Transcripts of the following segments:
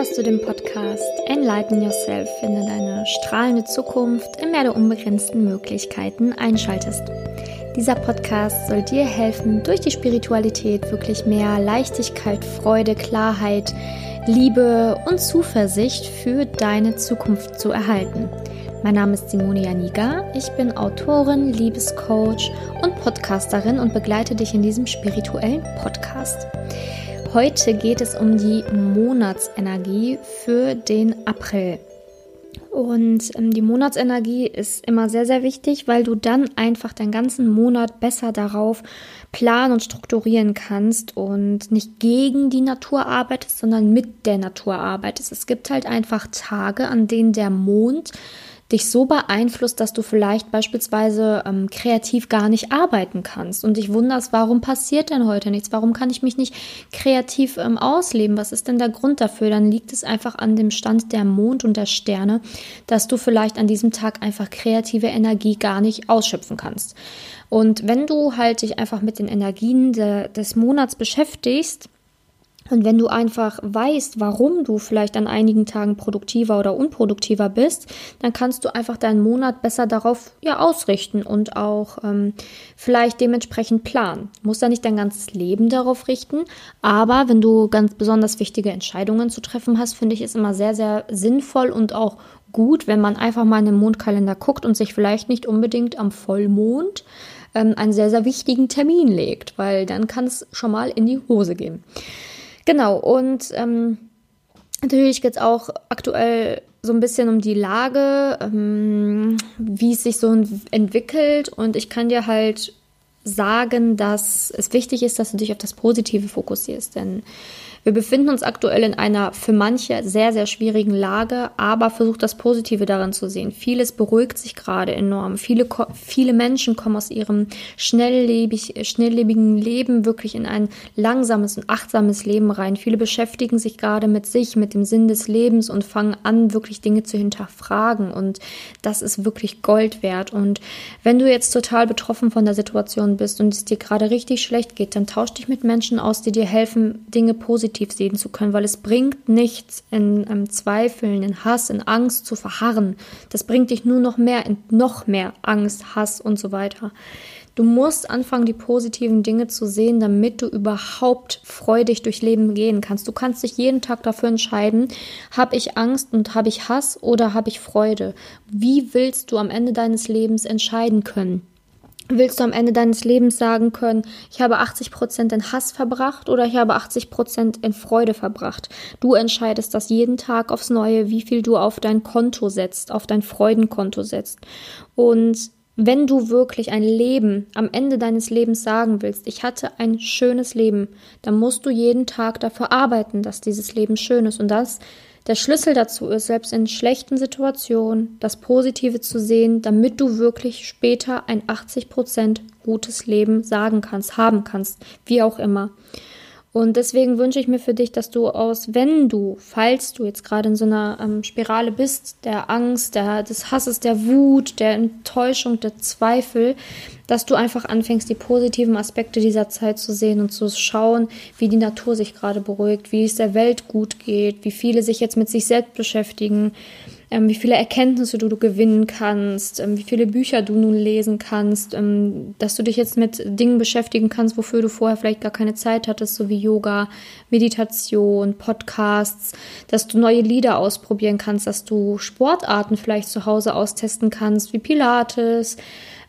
dass du den Podcast Enlighten Yourself finde deine strahlende Zukunft im Meer der unbegrenzten Möglichkeiten einschaltest. Dieser Podcast soll dir helfen, durch die Spiritualität wirklich mehr Leichtigkeit, Freude, Klarheit, Liebe und Zuversicht für deine Zukunft zu erhalten. Mein Name ist Simone Janiga, ich bin Autorin, Liebescoach und Podcasterin und begleite dich in diesem spirituellen Podcast. Heute geht es um die Monatsenergie für den April. Und ähm, die Monatsenergie ist immer sehr, sehr wichtig, weil du dann einfach deinen ganzen Monat besser darauf planen und strukturieren kannst und nicht gegen die Natur arbeitest, sondern mit der Natur arbeitest. Es gibt halt einfach Tage, an denen der Mond dich so beeinflusst, dass du vielleicht beispielsweise ähm, kreativ gar nicht arbeiten kannst und dich wunderst, warum passiert denn heute nichts? Warum kann ich mich nicht kreativ ähm, ausleben? Was ist denn der Grund dafür? Dann liegt es einfach an dem Stand der Mond und der Sterne, dass du vielleicht an diesem Tag einfach kreative Energie gar nicht ausschöpfen kannst. Und wenn du halt dich einfach mit den Energien de, des Monats beschäftigst, und wenn du einfach weißt, warum du vielleicht an einigen Tagen produktiver oder unproduktiver bist, dann kannst du einfach deinen Monat besser darauf ja ausrichten und auch ähm, vielleicht dementsprechend planen. Du musst ja nicht dein ganzes Leben darauf richten, aber wenn du ganz besonders wichtige Entscheidungen zu treffen hast, finde ich es immer sehr, sehr sinnvoll und auch gut, wenn man einfach mal in den Mondkalender guckt und sich vielleicht nicht unbedingt am Vollmond ähm, einen sehr, sehr wichtigen Termin legt, weil dann kann es schon mal in die Hose gehen. Genau, und ähm, natürlich geht es auch aktuell so ein bisschen um die Lage, ähm, wie es sich so entwickelt. Und ich kann dir halt sagen, dass es wichtig ist, dass du dich auf das Positive fokussierst. Denn wir befinden uns aktuell in einer für manche sehr, sehr schwierigen Lage, aber versucht das Positive daran zu sehen. Vieles beruhigt sich gerade enorm. Viele, viele Menschen kommen aus ihrem schnelllebig, schnelllebigen Leben wirklich in ein langsames und achtsames Leben rein. Viele beschäftigen sich gerade mit sich, mit dem Sinn des Lebens und fangen an, wirklich Dinge zu hinterfragen. Und das ist wirklich Gold wert. Und wenn du jetzt total betroffen von der Situation bist und es dir gerade richtig schlecht geht, dann tausch dich mit Menschen aus, die dir helfen, Dinge positiv positiv sehen zu können, weil es bringt nichts, in ähm, Zweifeln, in Hass, in Angst zu verharren. Das bringt dich nur noch mehr in noch mehr Angst, Hass und so weiter. Du musst anfangen, die positiven Dinge zu sehen, damit du überhaupt freudig durch Leben gehen kannst. Du kannst dich jeden Tag dafür entscheiden, habe ich Angst und habe ich Hass oder habe ich Freude? Wie willst du am Ende deines Lebens entscheiden können? Willst du am Ende deines Lebens sagen können, ich habe 80 Prozent in Hass verbracht oder ich habe 80 Prozent in Freude verbracht? Du entscheidest das jeden Tag aufs Neue, wie viel du auf dein Konto setzt, auf dein Freudenkonto setzt. Und wenn du wirklich ein Leben am Ende deines Lebens sagen willst, ich hatte ein schönes Leben, dann musst du jeden Tag dafür arbeiten, dass dieses Leben schön ist. Und das der Schlüssel dazu ist, selbst in schlechten Situationen das Positive zu sehen, damit du wirklich später ein 80% gutes Leben sagen kannst, haben kannst, wie auch immer. Und deswegen wünsche ich mir für dich, dass du aus, wenn du, falls du jetzt gerade in so einer ähm, Spirale bist, der Angst, der, des Hasses, der Wut, der Enttäuschung, der Zweifel, dass du einfach anfängst, die positiven Aspekte dieser Zeit zu sehen und zu schauen, wie die Natur sich gerade beruhigt, wie es der Welt gut geht, wie viele sich jetzt mit sich selbst beschäftigen, ähm, wie viele Erkenntnisse du, du gewinnen kannst, ähm, wie viele Bücher du nun lesen kannst, ähm, dass du dich jetzt mit Dingen beschäftigen kannst, wofür du vorher vielleicht gar keine Zeit hattest, so wie Yoga, Meditation, Podcasts, dass du neue Lieder ausprobieren kannst, dass du Sportarten vielleicht zu Hause austesten kannst, wie Pilates,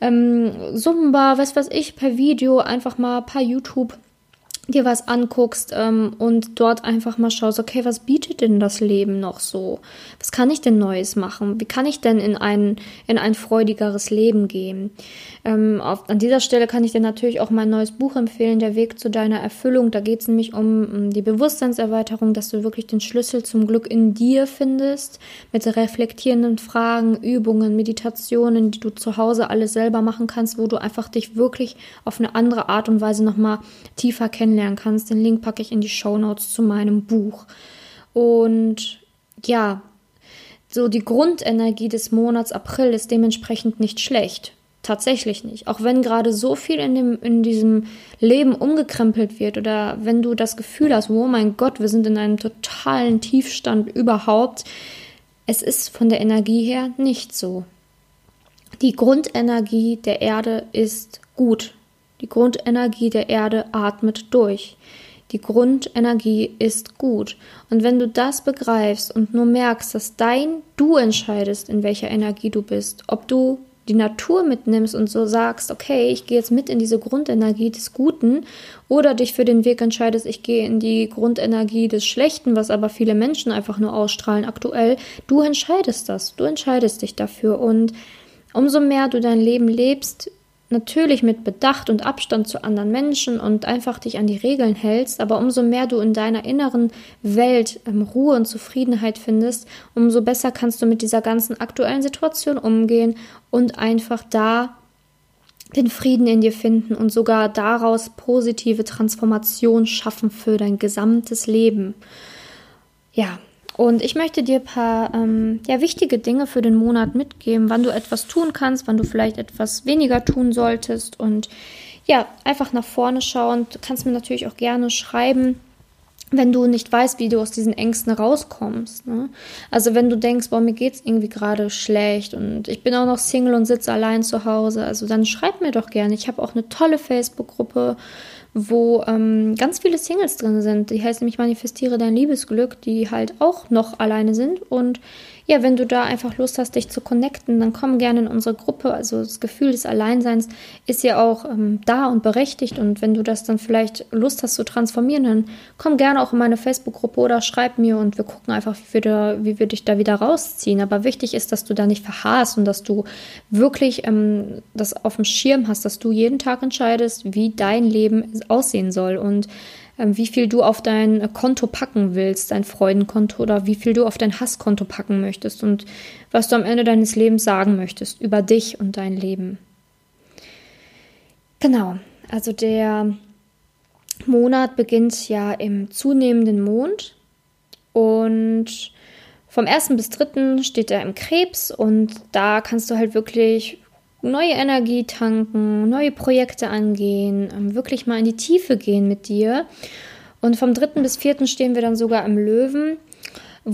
ähm, Zumba, was weiß ich, per Video, einfach mal per YouTube dir was anguckst ähm, und dort einfach mal schaust, okay, was bietet denn das Leben noch so? Was kann ich denn Neues machen? Wie kann ich denn in ein, in ein freudigeres Leben gehen? Ähm, auf, an dieser Stelle kann ich dir natürlich auch mein neues Buch empfehlen, Der Weg zu deiner Erfüllung. Da geht es nämlich um, um die Bewusstseinserweiterung, dass du wirklich den Schlüssel zum Glück in dir findest, mit reflektierenden Fragen, Übungen, Meditationen, die du zu Hause alle selber machen kannst, wo du einfach dich wirklich auf eine andere Art und Weise nochmal tiefer kennenlernst kennenlernen kannst. Den Link packe ich in die Show Notes zu meinem Buch. Und ja, so die Grundenergie des Monats April ist dementsprechend nicht schlecht. Tatsächlich nicht. Auch wenn gerade so viel in, dem, in diesem Leben umgekrempelt wird oder wenn du das Gefühl hast, oh mein Gott, wir sind in einem totalen Tiefstand überhaupt. Es ist von der Energie her nicht so. Die Grundenergie der Erde ist gut. Die Grundenergie der Erde atmet durch. Die Grundenergie ist gut. Und wenn du das begreifst und nur merkst, dass dein Du entscheidest, in welcher Energie du bist, ob du die Natur mitnimmst und so sagst, okay, ich gehe jetzt mit in diese Grundenergie des Guten oder dich für den Weg entscheidest, ich gehe in die Grundenergie des Schlechten, was aber viele Menschen einfach nur ausstrahlen aktuell, du entscheidest das, du entscheidest dich dafür und umso mehr du dein Leben lebst, natürlich mit Bedacht und Abstand zu anderen Menschen und einfach dich an die Regeln hältst, aber umso mehr du in deiner inneren Welt ähm, Ruhe und Zufriedenheit findest, umso besser kannst du mit dieser ganzen aktuellen Situation umgehen und einfach da den Frieden in dir finden und sogar daraus positive Transformation schaffen für dein gesamtes Leben. Ja, und ich möchte dir ein paar ähm, ja, wichtige Dinge für den Monat mitgeben, wann du etwas tun kannst, wann du vielleicht etwas weniger tun solltest. Und ja, einfach nach vorne schauen. Du kannst mir natürlich auch gerne schreiben, wenn du nicht weißt, wie du aus diesen Ängsten rauskommst. Ne? Also wenn du denkst, boah, mir geht's irgendwie gerade schlecht und ich bin auch noch Single und sitze allein zu Hause, also dann schreib mir doch gerne. Ich habe auch eine tolle Facebook-Gruppe wo ähm, ganz viele Singles drin sind. Die heißt nämlich Manifestiere dein Liebesglück, die halt auch noch alleine sind. Und ja, wenn du da einfach Lust hast, dich zu connecten, dann komm gerne in unsere Gruppe. Also das Gefühl des Alleinseins ist ja auch ähm, da und berechtigt. Und wenn du das dann vielleicht Lust hast zu transformieren, dann komm gerne auch in meine Facebook-Gruppe oder schreib mir und wir gucken einfach, wie wir, da, wie wir dich da wieder rausziehen. Aber wichtig ist, dass du da nicht verharrst und dass du wirklich ähm, das auf dem Schirm hast, dass du jeden Tag entscheidest, wie dein Leben aussehen soll. Und wie viel du auf dein Konto packen willst, dein Freudenkonto oder wie viel du auf dein Hasskonto packen möchtest und was du am Ende deines Lebens sagen möchtest über dich und dein Leben. Genau, also der Monat beginnt ja im zunehmenden Mond und vom 1. bis 3. steht er im Krebs und da kannst du halt wirklich neue Energie tanken, neue Projekte angehen, ähm, wirklich mal in die Tiefe gehen mit dir. Und vom dritten bis vierten stehen wir dann sogar im Löwen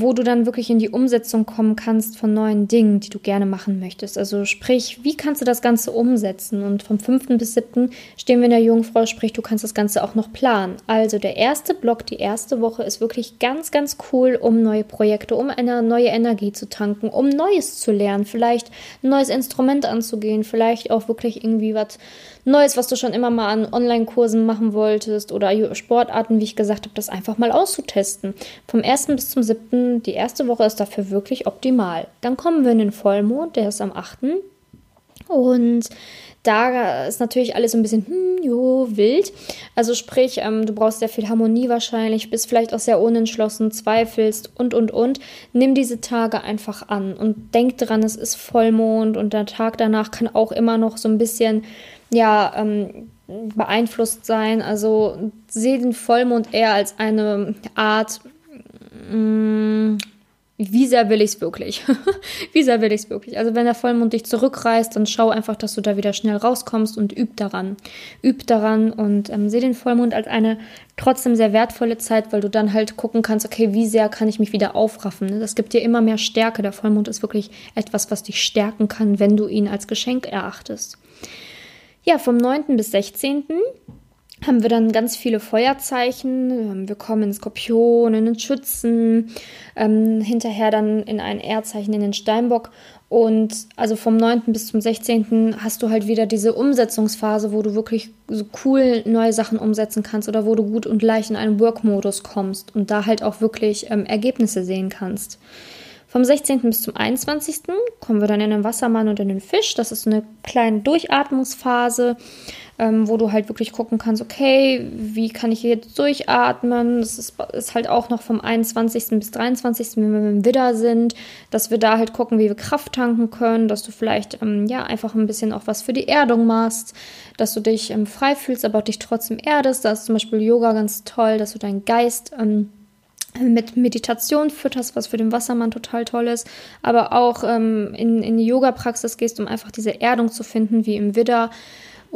wo du dann wirklich in die Umsetzung kommen kannst von neuen Dingen, die du gerne machen möchtest. Also sprich, wie kannst du das Ganze umsetzen? Und vom 5. bis 7. stehen wir in der Jungfrau, sprich, du kannst das Ganze auch noch planen. Also der erste Block, die erste Woche ist wirklich ganz, ganz cool, um neue Projekte, um eine neue Energie zu tanken, um Neues zu lernen, vielleicht ein neues Instrument anzugehen, vielleicht auch wirklich irgendwie was Neues, was du schon immer mal an Online-Kursen machen wolltest oder Sportarten, wie ich gesagt habe, das einfach mal auszutesten. Vom 1. bis zum 7. die erste Woche ist dafür wirklich optimal. Dann kommen wir in den Vollmond, der ist am 8. Und da ist natürlich alles ein bisschen, hm, jo, wild. Also sprich, ähm, du brauchst sehr viel Harmonie wahrscheinlich, bist vielleicht auch sehr unentschlossen, zweifelst und, und, und. Nimm diese Tage einfach an und denk dran, es ist Vollmond und der Tag danach kann auch immer noch so ein bisschen ja, ähm, beeinflusst sein. Also sehe den Vollmond eher als eine Art, mh, mm, wie sehr will ich es wirklich? wie sehr will ich es wirklich? Also wenn der Vollmond dich zurückreißt, dann schau einfach, dass du da wieder schnell rauskommst und üb daran. Üb daran und ähm, sehe den Vollmond als eine trotzdem sehr wertvolle Zeit, weil du dann halt gucken kannst, okay, wie sehr kann ich mich wieder aufraffen. Das gibt dir immer mehr Stärke. Der Vollmond ist wirklich etwas, was dich stärken kann, wenn du ihn als Geschenk erachtest. Ja, vom 9. bis 16. haben wir dann ganz viele Feuerzeichen. Ähm, wir kommen in Skorpion, in den Schützen, ähm, hinterher dann in ein Erdzeichen, in den Steinbock. Und also vom 9. bis zum 16. hast du halt wieder diese Umsetzungsphase, wo du wirklich so cool neue Sachen umsetzen kannst oder wo du gut und leicht in einen Work-Modus kommst und da halt auch wirklich ähm, Ergebnisse sehen kannst. Vom 16. bis zum 21. kommen wir dann in den Wassermann und in den Fisch. Das ist eine kleine Durchatmungsphase, ähm, wo du halt wirklich gucken kannst, okay, wie kann ich jetzt durchatmen? Das ist, ist halt auch noch vom 21. bis 23., wenn wir im Widder sind, dass wir da halt gucken, wie wir Kraft tanken können, dass du vielleicht ähm, ja einfach ein bisschen auch was für die Erdung machst, dass du dich ähm, frei fühlst, aber dich trotzdem erdest. Da ist zum Beispiel Yoga ganz toll, dass du deinen Geist ähm, mit Meditation fütterst, was für den Wassermann total toll ist, aber auch ähm, in, in die Yoga-Praxis gehst, um einfach diese Erdung zu finden, wie im Widder.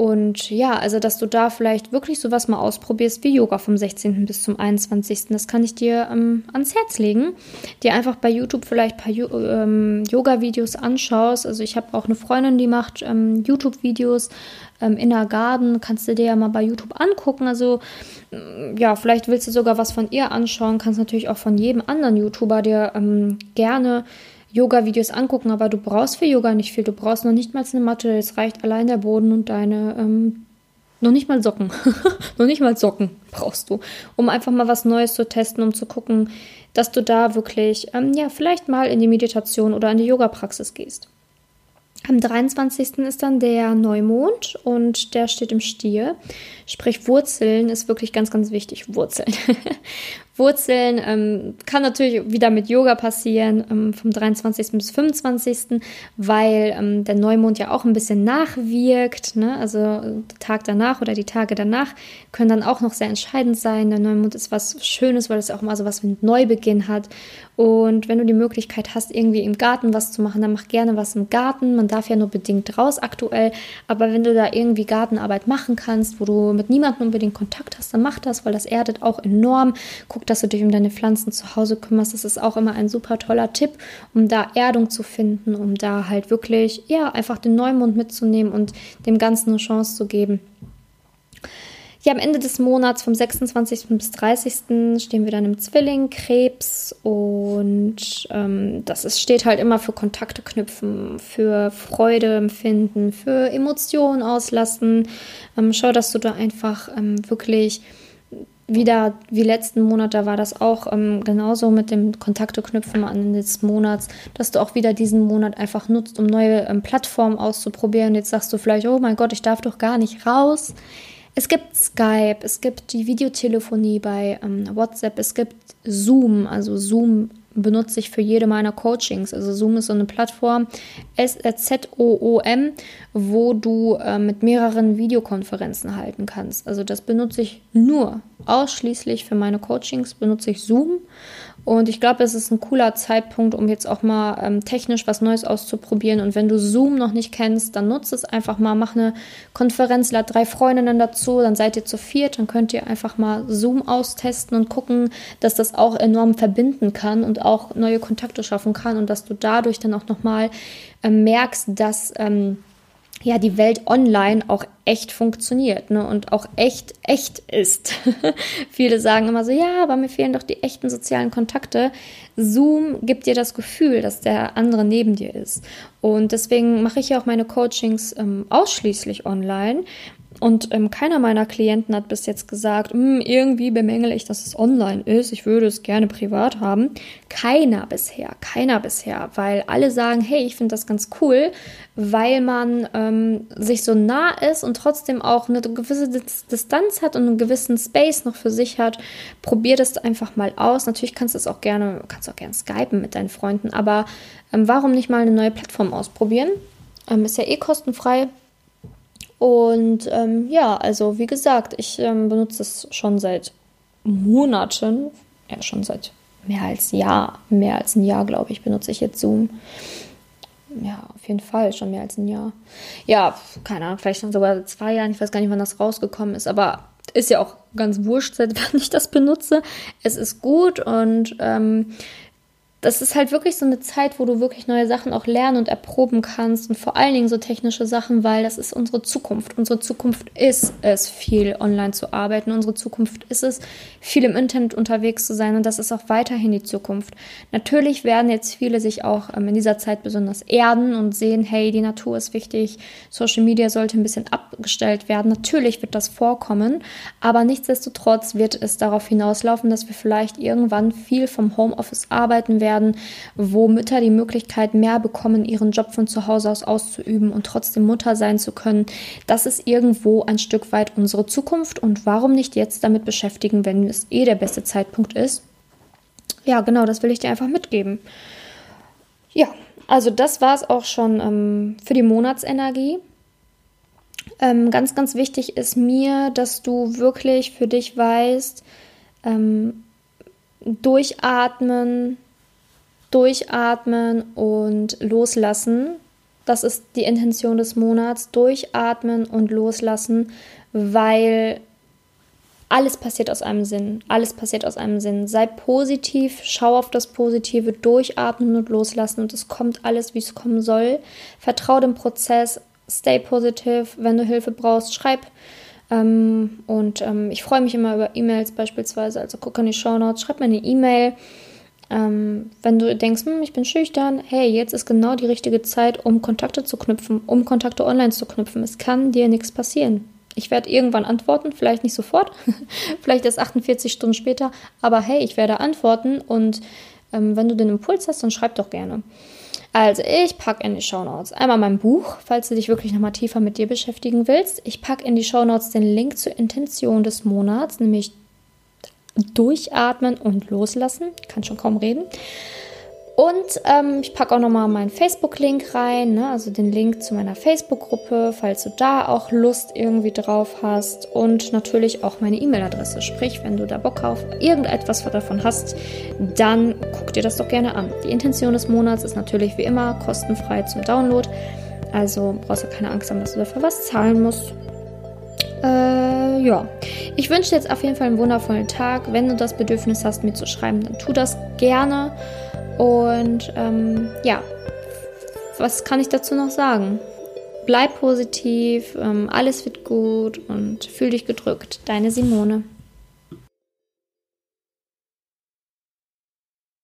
Und ja, also dass du da vielleicht wirklich sowas mal ausprobierst wie Yoga vom 16. bis zum 21. Das kann ich dir ähm, ans Herz legen. Dir einfach bei YouTube vielleicht ein paar ähm, Yoga-Videos anschaust. Also ich habe auch eine Freundin, die macht ähm, YouTube-Videos ähm, Inner Garden. Kannst du dir ja mal bei YouTube angucken. Also ja, vielleicht willst du sogar was von ihr anschauen. Kannst natürlich auch von jedem anderen YouTuber dir ähm, gerne Yoga-Videos angucken, aber du brauchst für Yoga nicht viel. Du brauchst noch nicht mal eine Matte. Es reicht allein der Boden und deine, ähm, noch nicht mal Socken. noch nicht mal Socken brauchst du, um einfach mal was Neues zu testen, um zu gucken, dass du da wirklich, ähm, ja, vielleicht mal in die Meditation oder in die Yoga-Praxis gehst. Am 23. ist dann der Neumond und der steht im Stier. Sprich, Wurzeln ist wirklich ganz, ganz wichtig. Wurzeln. Wurzeln ähm, kann natürlich wieder mit Yoga passieren, ähm, vom 23. bis 25., weil ähm, der Neumond ja auch ein bisschen nachwirkt. Ne? Also der Tag danach oder die Tage danach können dann auch noch sehr entscheidend sein. Der Neumond ist was Schönes, weil es auch mal so was ein Neubeginn hat. Und wenn du die Möglichkeit hast, irgendwie im Garten was zu machen, dann mach gerne was im Garten. Man darf ja nur bedingt raus aktuell. Aber wenn du da irgendwie Gartenarbeit machen kannst, wo du mit niemandem unbedingt Kontakt hast, dann mach das, weil das erdet auch enorm. Guck, dass du dich um deine Pflanzen zu Hause kümmerst. Das ist auch immer ein super toller Tipp, um da Erdung zu finden, um da halt wirklich, ja, einfach den Neumond mitzunehmen und dem Ganzen eine Chance zu geben. Ja, am Ende des Monats vom 26. bis 30. stehen wir dann im Zwilling, Krebs und ähm, das ist, steht halt immer für Kontakte knüpfen, für Freude empfinden, für Emotionen auslassen. Ähm, schau, dass du da einfach ähm, wirklich wieder wie letzten Monat, da war das auch ähm, genauso mit dem Kontakte knüpfen am Ende des Monats, dass du auch wieder diesen Monat einfach nutzt, um neue ähm, Plattformen auszuprobieren. Jetzt sagst du vielleicht, oh mein Gott, ich darf doch gar nicht raus. Es gibt Skype, es gibt die Videotelefonie bei ähm, WhatsApp, es gibt Zoom. Also Zoom benutze ich für jede meiner Coachings. Also Zoom ist so eine Plattform, S-Z-O-O-M, wo du äh, mit mehreren Videokonferenzen halten kannst. Also das benutze ich nur, ausschließlich für meine Coachings benutze ich Zoom. Und ich glaube, es ist ein cooler Zeitpunkt, um jetzt auch mal ähm, technisch was Neues auszuprobieren. Und wenn du Zoom noch nicht kennst, dann nutze es einfach mal, mach eine Konferenz, lad drei Freundinnen dazu, dann seid ihr zu viert, dann könnt ihr einfach mal Zoom austesten und gucken, dass das auch enorm verbinden kann und auch neue Kontakte schaffen kann. Und dass du dadurch dann auch nochmal ähm, merkst, dass ähm, ja, die Welt online auch echt funktioniert ne? und auch echt echt ist. Viele sagen immer so, ja, aber mir fehlen doch die echten sozialen Kontakte. Zoom gibt dir das Gefühl, dass der andere neben dir ist. Und deswegen mache ich ja auch meine Coachings ähm, ausschließlich online, und ähm, keiner meiner Klienten hat bis jetzt gesagt, hm, irgendwie bemängele ich, dass es online ist. Ich würde es gerne privat haben. Keiner bisher, keiner bisher, weil alle sagen, hey, ich finde das ganz cool, weil man ähm, sich so nah ist und trotzdem auch eine gewisse Distanz hat und einen gewissen Space noch für sich hat. Probier das einfach mal aus. Natürlich kannst du es auch gerne, kannst auch gerne skypen mit deinen Freunden, aber ähm, warum nicht mal eine neue Plattform ausprobieren? Ähm, ist ja eh kostenfrei und ähm, ja, also wie gesagt, ich ähm, benutze es schon seit Monaten, ja schon seit mehr als Jahr, mehr als ein Jahr, glaube ich, benutze ich jetzt Zoom. Ja, auf jeden Fall schon mehr als ein Jahr. Ja, keine Ahnung, vielleicht schon sogar zwei Jahre. Ich weiß gar nicht, wann das rausgekommen ist, aber ist ja auch ganz wurscht, seit wann ich das benutze. Es ist gut und ähm, das ist halt wirklich so eine Zeit, wo du wirklich neue Sachen auch lernen und erproben kannst und vor allen Dingen so technische Sachen, weil das ist unsere Zukunft. Unsere Zukunft ist es, viel online zu arbeiten. Unsere Zukunft ist es, viel im Internet unterwegs zu sein und das ist auch weiterhin die Zukunft. Natürlich werden jetzt viele sich auch ähm, in dieser Zeit besonders erden und sehen, hey, die Natur ist wichtig, Social Media sollte ein bisschen abgestellt werden. Natürlich wird das vorkommen, aber nichtsdestotrotz wird es darauf hinauslaufen, dass wir vielleicht irgendwann viel vom Homeoffice arbeiten werden werden, wo Mütter die Möglichkeit mehr bekommen, ihren Job von zu Hause aus auszuüben und trotzdem Mutter sein zu können. Das ist irgendwo ein Stück weit unsere Zukunft und warum nicht jetzt damit beschäftigen, wenn es eh der beste Zeitpunkt ist? Ja, genau, das will ich dir einfach mitgeben. Ja, also das war es auch schon ähm, für die Monatsenergie. Ähm, ganz, ganz wichtig ist mir, dass du wirklich für dich weißt, ähm, durchatmen, durchatmen und loslassen. Das ist die Intention des Monats. Durchatmen und loslassen, weil alles passiert aus einem Sinn. Alles passiert aus einem Sinn. Sei positiv, schau auf das Positive, durchatmen und loslassen und es kommt alles, wie es kommen soll. Vertrau dem Prozess, stay positive. Wenn du Hilfe brauchst, schreib. Ähm, und ähm, ich freue mich immer über E-Mails beispielsweise. Also guck in die Show Notes, schreib mir eine E-Mail. Ähm, wenn du denkst, hm, ich bin schüchtern, hey, jetzt ist genau die richtige Zeit, um Kontakte zu knüpfen, um Kontakte online zu knüpfen. Es kann dir nichts passieren. Ich werde irgendwann antworten, vielleicht nicht sofort, vielleicht erst 48 Stunden später, aber hey, ich werde antworten und ähm, wenn du den Impuls hast, dann schreib doch gerne. Also, ich packe in die Show Notes einmal mein Buch, falls du dich wirklich nochmal tiefer mit dir beschäftigen willst. Ich packe in die Show Notes den Link zur Intention des Monats, nämlich durchatmen und loslassen. Kann schon kaum reden. Und ähm, ich packe auch nochmal meinen Facebook-Link rein, ne? also den Link zu meiner Facebook-Gruppe, falls du da auch Lust irgendwie drauf hast. Und natürlich auch meine E-Mail-Adresse. Sprich, wenn du da Bock auf irgendetwas davon hast, dann guck dir das doch gerne an. Die Intention des Monats ist natürlich wie immer kostenfrei zum Download. Also brauchst du keine Angst haben, dass du dafür was zahlen musst. Äh, ja, ich wünsche dir jetzt auf jeden Fall einen wundervollen Tag. Wenn du das Bedürfnis hast, mir zu schreiben, dann tu das gerne. Und ähm, ja, was kann ich dazu noch sagen? Bleib positiv, ähm, alles wird gut und fühl dich gedrückt. Deine Simone.